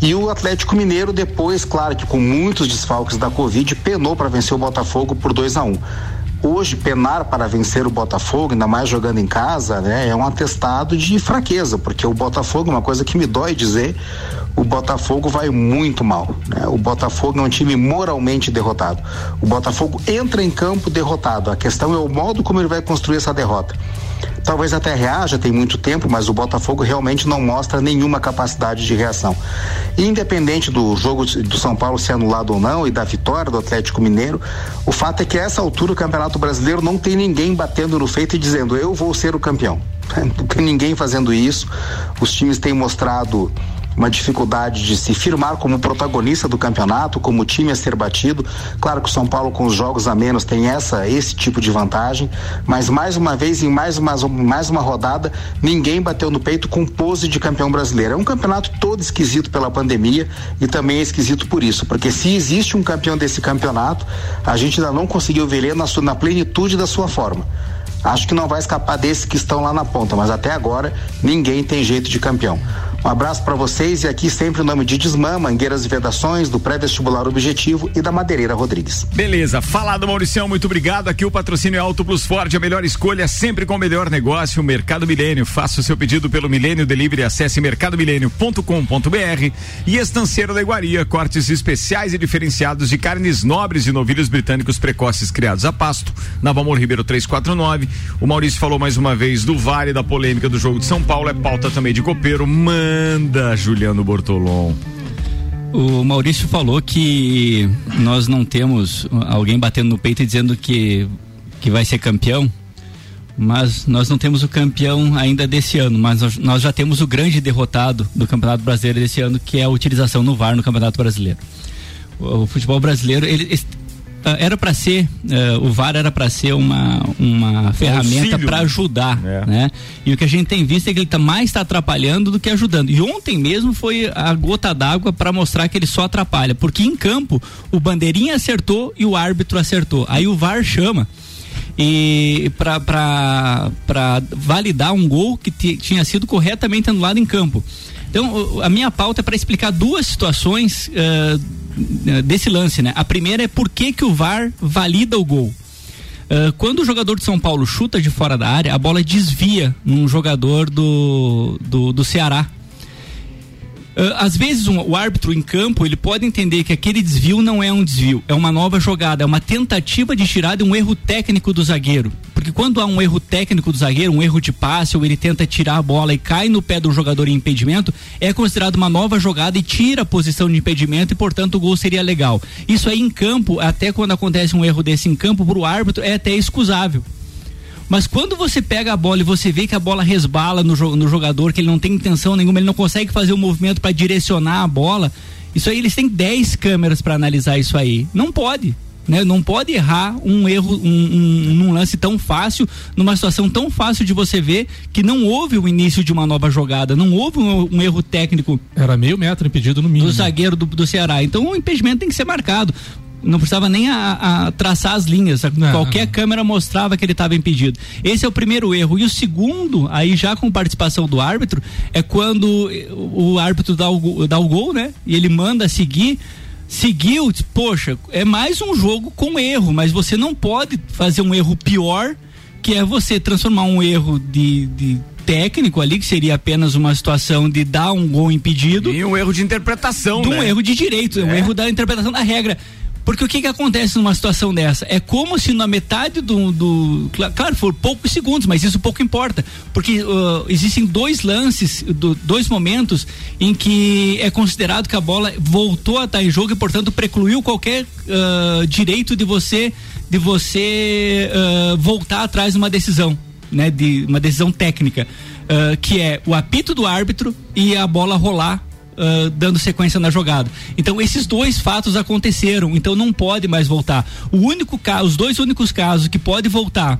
E o Atlético Mineiro, depois, claro que com muitos desfalques da Covid, penou para vencer o Botafogo por 2 a 1 Hoje, penar para vencer o Botafogo, ainda mais jogando em casa, né, é um atestado de fraqueza, porque o Botafogo, uma coisa que me dói dizer, o Botafogo vai muito mal. Né? O Botafogo é um time moralmente derrotado. O Botafogo entra em campo derrotado. A questão é o modo como ele vai construir essa derrota. Talvez até reaja, tem muito tempo, mas o Botafogo realmente não mostra nenhuma capacidade de reação. Independente do jogo do São Paulo ser anulado ou não e da vitória do Atlético Mineiro, o fato é que a essa altura o Campeonato Brasileiro não tem ninguém batendo no feito e dizendo eu vou ser o campeão. <laughs> Não tem ninguém fazendo isso. Os times têm mostrado uma dificuldade de se firmar como protagonista do campeonato, como time a ser batido. Claro que o São Paulo com os jogos a menos tem essa esse tipo de vantagem, mas mais uma vez em mais uma mais uma rodada, ninguém bateu no peito com pose de campeão brasileiro. É um campeonato todo esquisito pela pandemia e também é esquisito por isso, porque se existe um campeão desse campeonato, a gente ainda não conseguiu ver ele na, sua, na plenitude da sua forma. Acho que não vai escapar desses que estão lá na ponta, mas até agora ninguém tem jeito de campeão. Um abraço para vocês e aqui sempre o nome de Desmã, Mangueiras e Vedações, do Pré-Vestibular Objetivo e da Madeireira Rodrigues. Beleza, falado Mauricião, muito obrigado. Aqui o patrocínio é Auto Plus Ford, a melhor escolha, sempre com o melhor negócio, Mercado Milênio. Faça o seu pedido pelo Milênio Delivery, acesse mercadomilênio.com.br e Estanceiro da Iguaria, cortes especiais e diferenciados de carnes nobres e novilhos britânicos precoces criados a pasto, na Valmor Ribeiro 349. O Maurício falou mais uma vez do Vale, da polêmica do jogo de São Paulo, é pauta também de copeiro. Manda, Juliano Bortolom. O Maurício falou que nós não temos alguém batendo no peito e dizendo que, que vai ser campeão, mas nós não temos o campeão ainda desse ano, mas nós, já temos o grande derrotado do Campeonato Brasileiro desse ano, que é a utilização no VAR no Campeonato Brasileiro. O, futebol brasileiro, ele, era para ser uh, o VAR era para ser uma, uma ferramenta para ajudar, é. né? E o que a gente tem visto é que ele tá mais está atrapalhando do que ajudando. E ontem mesmo foi a gota d'água para mostrar que ele só atrapalha, porque em campo o bandeirinha acertou e o árbitro acertou. Aí o VAR chama e para validar um gol que tinha sido corretamente anulado em campo. Então, a minha pauta é para explicar duas situações uh, desse lance, né? A primeira é por que, que o VAR valida o gol. Uh, quando o jogador de São Paulo chuta de fora da área, a bola desvia num jogador do, do, do Ceará. Uh, às vezes um, o árbitro em campo ele pode entender que aquele desvio não é um desvio, é uma nova jogada, é uma tentativa de tirar de um erro técnico do zagueiro. Porque quando há um erro técnico do zagueiro, um erro de passe, ou ele tenta tirar a bola e cai no pé do jogador em impedimento, é considerado uma nova jogada e tira a posição de impedimento e, portanto, o gol seria legal. Isso aí em campo, até quando acontece um erro desse em campo, para o árbitro é até excusável. Mas quando você pega a bola e você vê que a bola resbala no, no jogador, que ele não tem intenção nenhuma, ele não consegue fazer o um movimento para direcionar a bola, isso aí eles têm 10 câmeras para analisar isso aí. Não pode. Né? Não pode errar um erro um, um, num lance tão fácil, numa situação tão fácil de você ver que não houve o início de uma nova jogada, não houve um, um erro técnico. Era meio metro impedido no mínimo. Do zagueiro do, do Ceará. Então o impedimento tem que ser marcado não precisava nem a, a traçar as linhas. Não, Qualquer não. câmera mostrava que ele estava impedido. Esse é o primeiro erro. E o segundo, aí já com participação do árbitro, é quando o, árbitro dá o, dá o gol, né? E ele manda seguir seguiu, poxa, é mais um jogo com erro, mas você não pode fazer um erro pior, que é você transformar um erro de, de técnico ali, que seria apenas uma situação de dar um gol impedido. E um erro de interpretação, de um né? erro de direito, é. um erro da interpretação da regra. Porque o que que acontece numa situação dessa? É como se na metade do. do claro, for poucos segundos, mas isso pouco importa. Porque uh, existem dois lances, do, dois momentos em que é considerado que a bola voltou a estar em jogo e, portanto, precluiu qualquer uh, direito de você, de você uh, voltar atrás de uma decisão, né? De uma decisão técnica. que é o apito do árbitro e a bola rolar uh, dando sequência na jogada. Então esses dois fatos aconteceram, então não pode mais voltar. O único caso, os dois únicos casos que pode voltar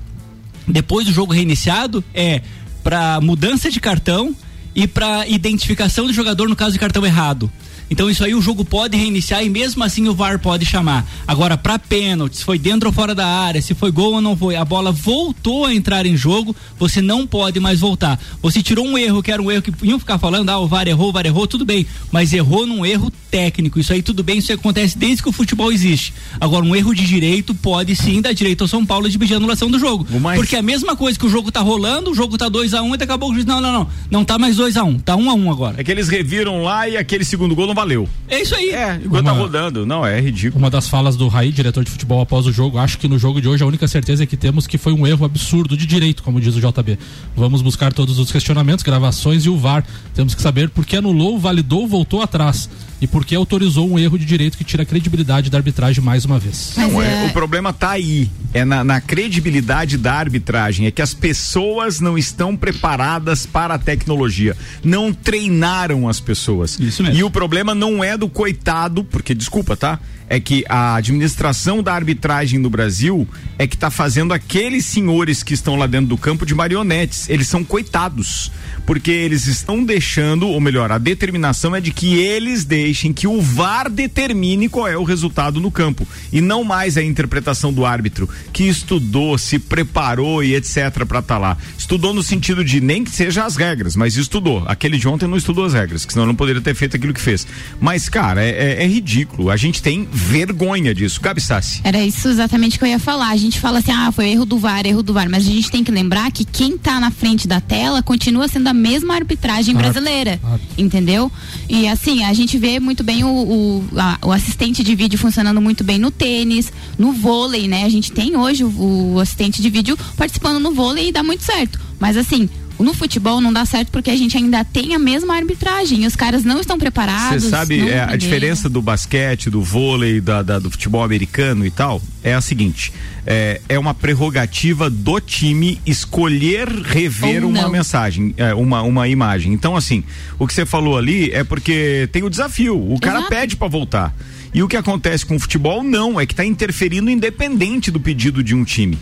depois do jogo reiniciado é para mudança de cartão e para identificação do jogador no caso de cartão errado. Então isso aí o jogo pode reiniciar e mesmo assim o VAR pode chamar. Agora para pênalti, se foi dentro ou fora da área, se foi gol ou não foi, a bola voltou a entrar em jogo, você não pode mais voltar. Você tirou um erro que era um erro que iam ficar falando, ah, o VAR errou, o VAR errou, tudo bem, mas errou num erro técnico. Isso aí tudo bem, isso acontece desde que o futebol existe. Agora um erro de direito pode sim dar direito ao São Paulo de pedir anulação do jogo. Mais... Porque é a mesma coisa que o jogo tá rolando, o jogo tá 2 a 1 um, e daqui a pouco não, não, não, não tá mais 2 a 1, um, tá 1 um a 1 um agora. É que eles reviram lá e aquele segundo gol não valeu. É isso aí. É, enquanto tá uma, tá rodando. Não, é ridículo. Uma das falas do Raí, diretor de futebol, após o jogo, acho que no jogo de hoje a única certeza é que temos que foi um erro absurdo de direito, como diz o JB. Vamos buscar todos os questionamentos, gravações e o VAR. Temos que saber por que anulou, validou, voltou atrás e porque autorizou um erro de direito que tira a credibilidade da arbitragem mais uma vez. Não, é... o problema tá aí, é na, na, credibilidade da arbitragem, é que as pessoas não estão preparadas para a tecnologia, não treinaram as pessoas. Isso mesmo. E o problema não é do coitado, porque desculpa, tá? É que a administração da arbitragem no Brasil é que está fazendo aqueles senhores que estão lá dentro do campo de marionetes. Eles são coitados, porque eles estão deixando, ou melhor, a determinação é de que eles deixem que o VAR determine qual é o resultado no campo e não mais a interpretação do árbitro que estudou, se preparou e etc para estar tá lá. Estudou no sentido de nem que seja as regras, mas estudou. Aquele de ontem não estudou as regras, que senão não poderia ter feito aquilo que fez. Mas cara, é, é, é ridículo. A gente tem vergonha disso. Gabi Sassi. Era isso exatamente que eu ia falar. A gente fala assim, ah, foi erro do VAR, erro do VAR, mas a gente tem que lembrar que quem está na frente da tela continua sendo a mesma arbitragem brasileira, ah, ah. entendeu? E assim, a gente vê muito bem o, o, a, o, assistente de vídeo funcionando muito bem no tênis, no vôlei, né? A gente tem hoje o, o assistente de vídeo participando no vôlei e dá muito certo. Mas assim, no futebol não dá certo porque a gente ainda tem a mesma arbitragem os caras não estão preparados. Você sabe é, a diferença do basquete, do vôlei, da, da- do futebol americano e tal? É a seguinte: é, é uma prerrogativa do time escolher rever uma mensagem, é, uma, uma imagem. Então, assim, o que você falou ali é porque tem o desafio. O cara Exato. pede pra voltar. E o que acontece com o futebol, não, é que tá interferindo independente do pedido de um time.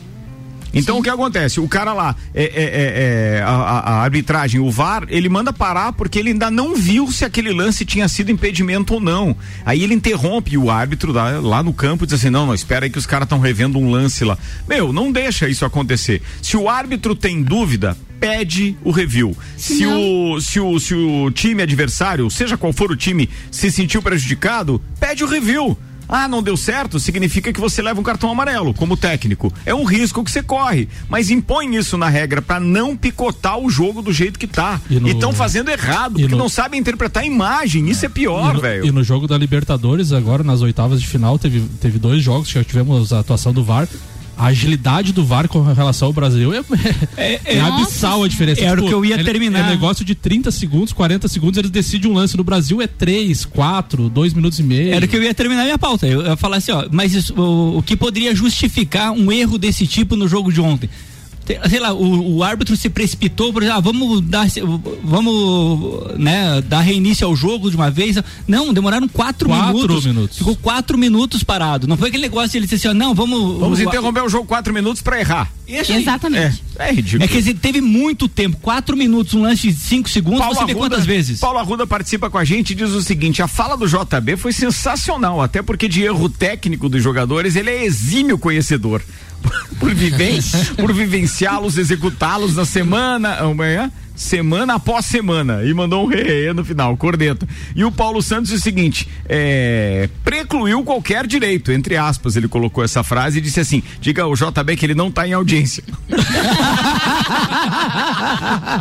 Então o que acontece? O cara lá, é, é, é, é, a, a- arbitragem, o VAR, ele manda parar porque ele ainda não viu se aquele lance tinha sido impedimento ou não. Aí ele interrompe o árbitro lá, lá no campo e diz assim: não, não, espera aí que os caras estão revendo um lance lá. Meu, não deixa isso acontecer. Se o árbitro tem dúvida, pede o review. Se o, se, o, se o time adversário, seja qual for o time, se sentiu prejudicado, pede o review. Ah, não deu certo, significa que você leva um cartão amarelo como técnico. É um risco que você corre, mas impõe isso na regra pra não picotar o jogo do jeito que tá. E no- E estão fazendo errado, porque no- não sabem interpretar a imagem. Isso é pior, velho. E no jogo da Libertadores, agora nas oitavas de final, teve, teve dois jogos que já tivemos a atuação do VAR. A agilidade do VAR com relação ao Brasil é, é, é- abissal a diferença. Era o que eu ia é- terminar. É negócio de 30 segundos, 40 segundos, eles decidem um lance. No Brasil é 3, 4, 2 minutos e meio. Era o que eu ia terminar minha pauta. Eu ia falar assim, ó, mas isso, o, o que poderia justificar um erro desse tipo no jogo de ontem? Sei lá, o, o árbitro se precipitou, por exemplo, ah, vamos dar, vamos, né, dar reinício ao jogo de uma vez. Não, demoraram quatro, Quatro minutos. minutos. Ficou quatro minutos parado. Não foi aquele negócio de ele dizer assim, ó, não, vamos. Vamos o- interromper o jogo quatro minutos pra errar. Isso. Exatamente. É, é ridículo. É que dizer, teve muito tempo, quatro minutos, um lance de cinco segundos, você vê quantas vezes? Paulo Arruda participa com a gente e diz o seguinte: a fala do JB foi sensacional, até porque de erro técnico dos jogadores ele é exímio conhecedor. Por, viven por vivenciá-los, executá-los na semana. Amanhã? Semana após semana. E mandou um re <laughs> no final, corneta. E o Paulo Santos diz o seguinte: é, precluiu qualquer direito, entre aspas, ele colocou essa frase e disse assim: diga ao JB que ele não tá em audiência. <laughs>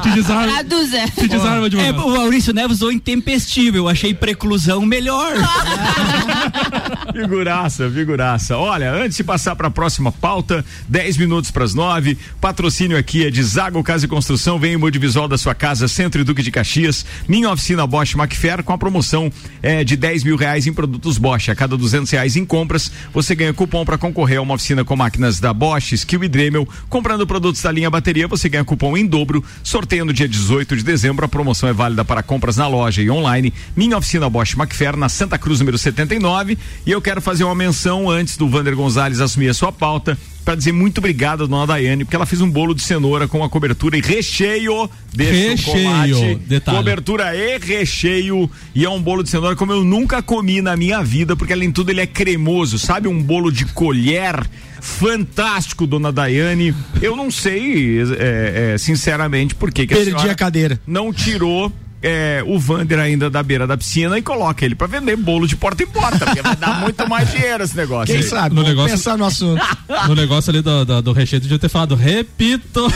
Te desarma. Traduza. Te desarma de É, o Maurício Neves usou intempestivo, eu achei preclusão melhor. <laughs> Figuraça, figuraça. Olha, antes de passar para a próxima pauta, 10 minutos para as 9. Patrocínio aqui é de Zago Casa e Construção. Vem o visual da sua casa, Centro e Duque de Caxias. Minha oficina Bosch Macfer com a promoção é, de 10 mil reais em produtos Bosch. A cada 200 reais em compras, você ganha cupom para concorrer a uma oficina com máquinas da Bosch, Skill e Dremel. Comprando produtos da linha bateria, você ganha cupom em dobro. Sorteio no dia 18 de dezembro. A promoção é válida para compras na loja e online. Minha oficina Bosch Macfer na Santa Cruz, número 79. E eu quero fazer uma menção antes do Vander Gonzalez assumir a sua pauta para dizer muito obrigado à dona Daiane, porque ela fez um bolo de cenoura com a cobertura e recheio de Recheio, chocolate. detalhe. Cobertura e recheio. E é um bolo de cenoura como eu nunca comi na minha vida, porque além de tudo ele é cremoso. Sabe um bolo de colher? Fantástico, dona Daiane. Eu não sei, é, é, sinceramente, por que que Perdi senhora a cadeira. Não tirou é, o Vander ainda da beira da piscina e coloca ele pra vender bolo de porta em porta, porque vai dar muito mais dinheiro esse negócio. Quem aí. sabe? No Vamos negócio- pensar no assunto. <laughs> No negócio ali do, do, do recheio, devia ter falado, repito.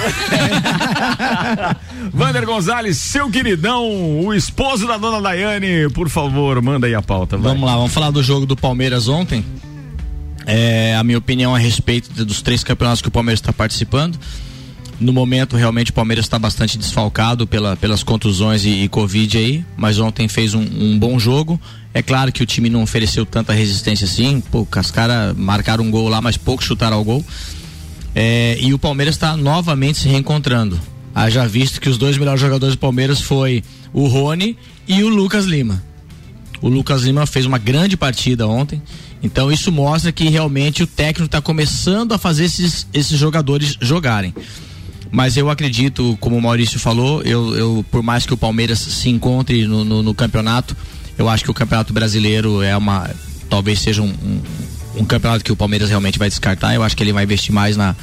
<laughs> Vander Gonzalez, seu queridão, o esposo da dona Daiane, por favor, manda aí a pauta. vai. Vamos lá, vamos falar do jogo do Palmeiras ontem. É, a minha opinião a respeito dos três campeonatos que o Palmeiras está participando. No momento, realmente, o Palmeiras está bastante desfalcado pela, pelas contusões e, e Covid aí, mas ontem fez um, um bom jogo. É claro que o time não ofereceu tanta resistência assim, os caras marcaram um gol lá, mas pouco chutaram ao gol. É, e o Palmeiras está novamente se reencontrando. Haja visto que os dois melhores jogadores do Palmeiras foi o Rony e o Lucas Lima. O Lucas Lima fez uma grande partida ontem. Então isso mostra que realmente o técnico está começando a fazer esses, esses jogadores jogarem. Mas eu acredito, como o Maurício falou, eu, eu por mais que o Palmeiras se encontre no, no- no campeonato, eu acho que o campeonato brasileiro é uma. talvez seja um, um, um campeonato que o Palmeiras realmente vai descartar. Eu acho que ele vai investir mais na,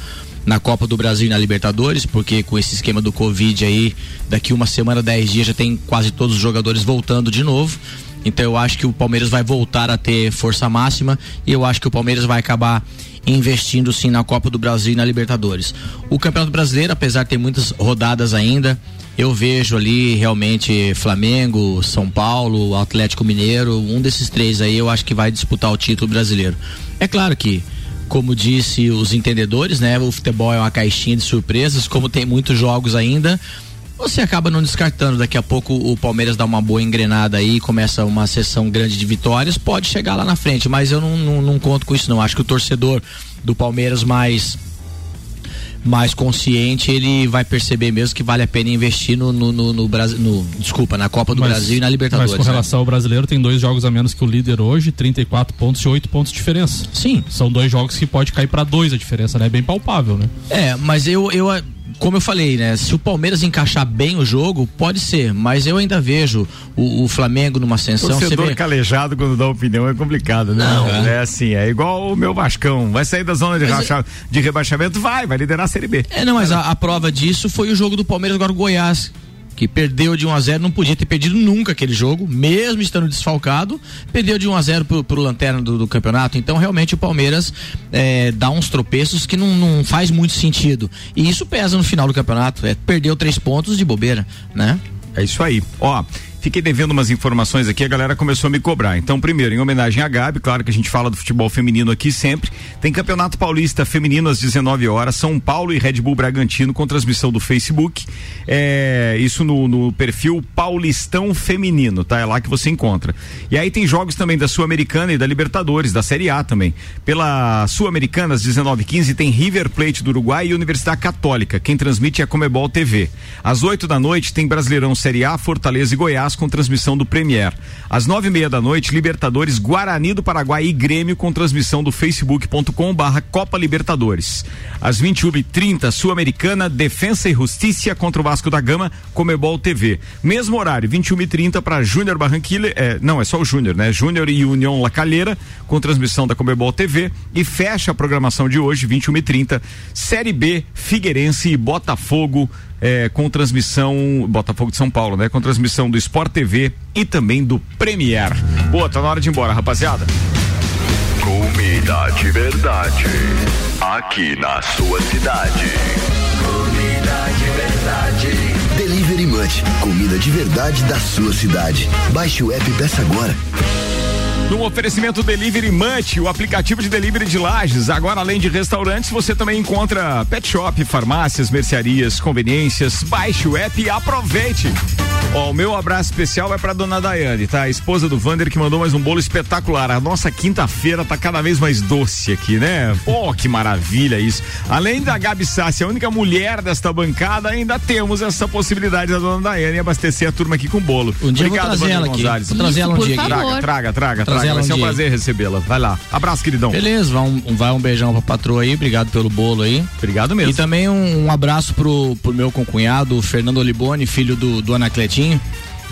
na Copa do Brasil e na Libertadores, porque com esse esquema do Covid aí, daqui uma semana, dez dias, já tem quase todos os jogadores voltando de novo. Então eu acho que o Palmeiras vai voltar a ter força máxima e eu acho que o Palmeiras vai acabar investindo sim na Copa do Brasil e na Libertadores. O Campeonato Brasileiro, apesar de ter muitas rodadas ainda, eu vejo ali realmente Flamengo, São Paulo, Atlético Mineiro, um desses três aí eu acho que vai disputar o título brasileiro. É claro que como disse os entendedores, né, o futebol é uma caixinha de surpresas, como tem muitos jogos ainda, você acaba não descartando. Daqui a pouco o Palmeiras dá uma boa engrenada aí, começa uma sessão grande de vitórias, pode chegar lá na frente, mas eu não, não, não conto com isso não. Acho que o torcedor do Palmeiras mais mais consciente, ele vai perceber mesmo que vale a pena investir no, no, no, no Brasil, no, desculpa, na Copa do Mas- Brasil e na Libertadores. Mas com né? relação ao brasileiro, tem dois jogos a menos que o líder hoje, 34 pontos e 8 pontos de diferença. Sim. São dois jogos que pode cair pra dois a diferença, né? É bem palpável, né? É, mas eu, eu, como eu falei, né? Se o Palmeiras encaixar bem o jogo, pode ser, mas eu ainda vejo o, o Flamengo numa ascensão. Você Torcedor vê, calejado quando dá opinião é complicado, né? Não, é. assim, é igual o meu Vascão. Vai sair da zona de, racha- de rebaixamento? Vai, vai liderar a Série B. É, não, mas a, a prova disso foi o jogo do Palmeiras agora com o Goiás. Que perdeu de 1 a 0 não podia ter perdido nunca aquele jogo, mesmo estando desfalcado, perdeu de 1 a 0 pro, pro lanterna do, do campeonato. Então, realmente, o Palmeiras é, dá uns tropeços que não, não faz muito sentido. E isso pesa no final do campeonato. É, perdeu três pontos de bobeira, né? É isso aí. Ó, fiquei devendo umas informações aqui, a galera começou a me cobrar. Então, primeiro, em homenagem à Gabi, claro que a gente fala do futebol feminino aqui sempre. Tem Campeonato Paulista Feminino às 19 horas, São Paulo e Red Bull Bragantino com transmissão do Facebook. É, isso no, no perfil Paulistão Feminino, tá? É lá que você encontra. E aí tem jogos também da Sul-Americana e da Libertadores, da Série A também. Pela Sul-Americana, às 19h15, tem River Plate do Uruguai e Universidade Católica. Quem transmite é a Comebol TV. Às 8 da noite tem Brasileirão Série A, Fortaleza e Goiás com transmissão do Premier. Às nove e meia da noite, Libertadores Guarani do Paraguai e Grêmio com transmissão do facebook.com barra Copa Libertadores. Às 21h30, Sul-Americana, Defensa e Justiça contra o Vasco da Gama, Comebol TV. Mesmo horário, 21h30 para Júnior Barranquilla, é, não, é só o Júnior, né? Júnior e União La Calheira, com transmissão da Comebol TV. E fecha a programação de hoje, 21h30, Série B, Figueirense e Botafogo é, com transmissão Botafogo de São Paulo, né? Com transmissão do Sport TV e também do Premier. Pô, tá na hora de ir embora, rapaziada. Comida de verdade. Aqui na sua cidade. Comida de verdade. Delivery Munch, comida de verdade da sua cidade. Baixe o app peça agora. No oferecimento Delivery Munch, o aplicativo de delivery de lajes. Agora, além de restaurantes, você também encontra pet shop, farmácias, mercearias, conveniências. Baixe o app e aproveite. Ó, o meu abraço especial vai pra dona Daiane, tá? A esposa do Vander que mandou mais um bolo espetacular. A nossa quinta-feira tá cada vez mais doce aqui, né? Pô, que maravilha isso. Além da Gabi Sassi, a única mulher desta bancada, ainda temos essa possibilidade da dona Daiane abastecer a turma aqui com bolo. Um dia eu vou Obrigado, trazer Vander ela aqui. Vou trazer ela um dia aqui. Traga, traga, traga, traga. Ela Vai um ser um prazer recebê-la. Vai lá. Abraço, queridão. Beleza, vai um, vai um beijão pra patroa aí, obrigado pelo bolo aí. Obrigado mesmo. E também um, um abraço pro, pro meu concunhado, o Fernando Olibone, filho do, do Anacletinho.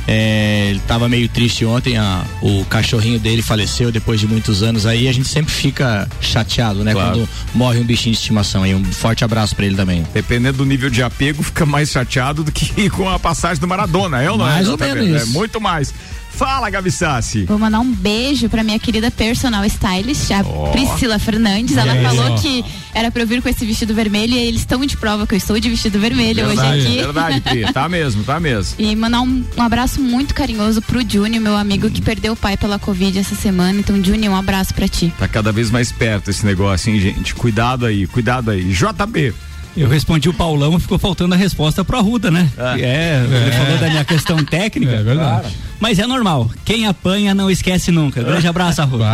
É, ele tava meio triste ontem, a- o cachorrinho dele faleceu depois de muitos anos aí, a gente sempre fica chateado, né? Claro. Quando morre um bichinho de estimação aí. Um forte abraço pra ele também. Dependendo do nível de apego, fica mais chateado do que <laughs> com a passagem do Maradona, é ou não é? Mais ou menos. É muito mais. Fala, Gabi Sassi. Vou mandar um beijo pra minha querida personal stylist, a Priscila Fernandes. Ela É. falou que era pra eu vir com esse vestido vermelho e eles estão de prova que eu estou de vestido vermelho verdade, hoje aqui. verdade, Pri. <laughs> Tá mesmo, tá mesmo. E mandar um, um abraço muito carinhoso pro Júnior, meu amigo que perdeu o pai pela Covid essa semana. Então, Júnior, um abraço pra ti. Tá cada vez mais perto esse negócio, hein, gente? Cuidado aí, cuidado aí. JB. Eu respondi o Paulão ficou faltando a resposta pro Arruda, né? É, ele É. falou da minha questão técnica. É verdade. Mas é normal. Quem apanha não esquece nunca. Grande abraço, Arruda.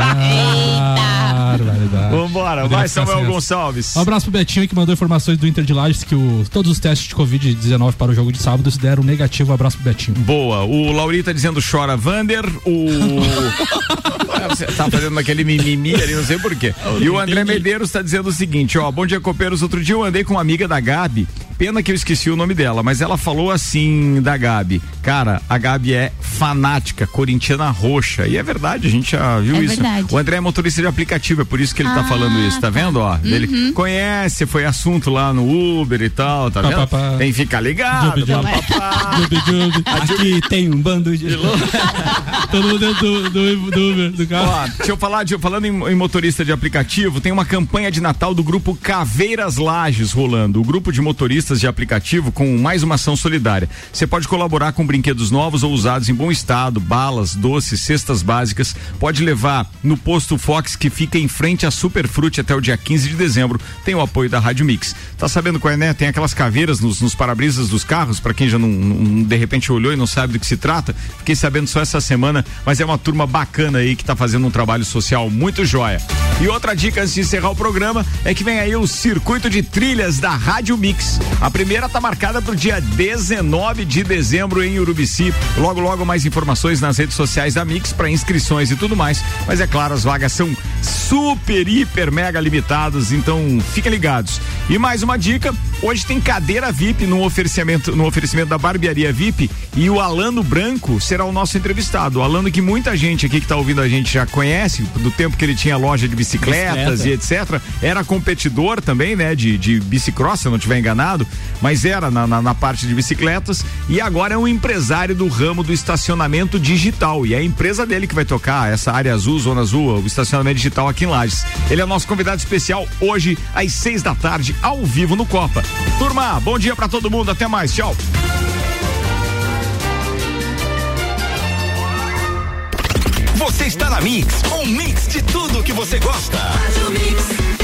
Barbaridade. Vambora, Poderia vai, Samuel. Gonçalves. Um abraço pro Betinho que mandou informações do Inter de Lages que o- todos os testes de Covid-19 para o jogo de sábado se deram negativo. Um abraço pro Betinho. Boa. O Laurita dizendo chora Vander. O. <laughs> Você tá fazendo aquele mimimi ali, não sei porquê. E o André Medeiros tá dizendo o seguinte: ó, bom dia, copeiros. Outro dia eu andei com uma amiga da Gabi. Pena que eu esqueci o nome dela, mas ela falou assim da Gabi. Cara, a Gabi é fanática, corintiana roxa. E é verdade, a gente já viu É isso. verdade. O André é motorista de aplicativo, é por isso que ele tá Ah, falando isso, tá vendo? Ó, ele conhece, foi assunto lá no Uber e tal, tá vendo? pá, pá. Tem que ficar ligado. Jubi, jubi. pá, pá. Aqui tem um bando de. <laughs> Todo mundo dentro do, do, do Uber, do carro. Ó, deixa eu falar, de, falando em, em motorista de aplicativo, tem uma campanha de Natal do grupo Caveiras Lages rolando. O grupo de motoristas motoristas de aplicativo com mais uma ação solidária. Você pode colaborar com brinquedos novos ou usados em bom estado, balas, doces, cestas básicas. Pode levar no posto Fox que fica em frente à Superfrute até o dia 15 de dezembro. Tem o apoio da Rádio Mix. Tá sabendo qual é, né? Tem aquelas caveiras nos, nos para-brisas dos carros, para quem já não, não, de repente olhou e não sabe do que se trata. Fiquei sabendo só essa semana, mas é uma turma bacana aí que tá fazendo um trabalho social muito jóia. E outra dica antes de encerrar o programa é que vem aí o circuito de trilhas da Rádio Mix. A primeira tá marcada para o dia 19 de dezembro em Urubici. Logo, logo mais informações nas redes sociais da Mix para inscrições e tudo mais. Mas é claro, as vagas são super, hiper, mega limitadas, então fiquem ligados. E mais uma dica: hoje tem cadeira VIP no oferecimento, no oferecimento da barbearia VIP e o Alano Branco será o nosso entrevistado. O Alano que muita gente aqui que está ouvindo a gente já conhece, do tempo que ele tinha loja de bicicletas Bicicleta. e etc. Era competidor também, né? De, de bicicross, se eu não estiver enganado, mas era na, na, na, parte de bicicletas e agora é um empresário do ramo do estacionamento digital e é a empresa dele que vai tocar essa área azul, zona azul, o estacionamento digital aqui em Lages. Ele é nosso convidado especial hoje às seis da tarde, ao vivo no Copa. Turma, bom dia para todo mundo, até mais, tchau. Você está na Mix, um mix de tudo que você gosta. Faz o mix.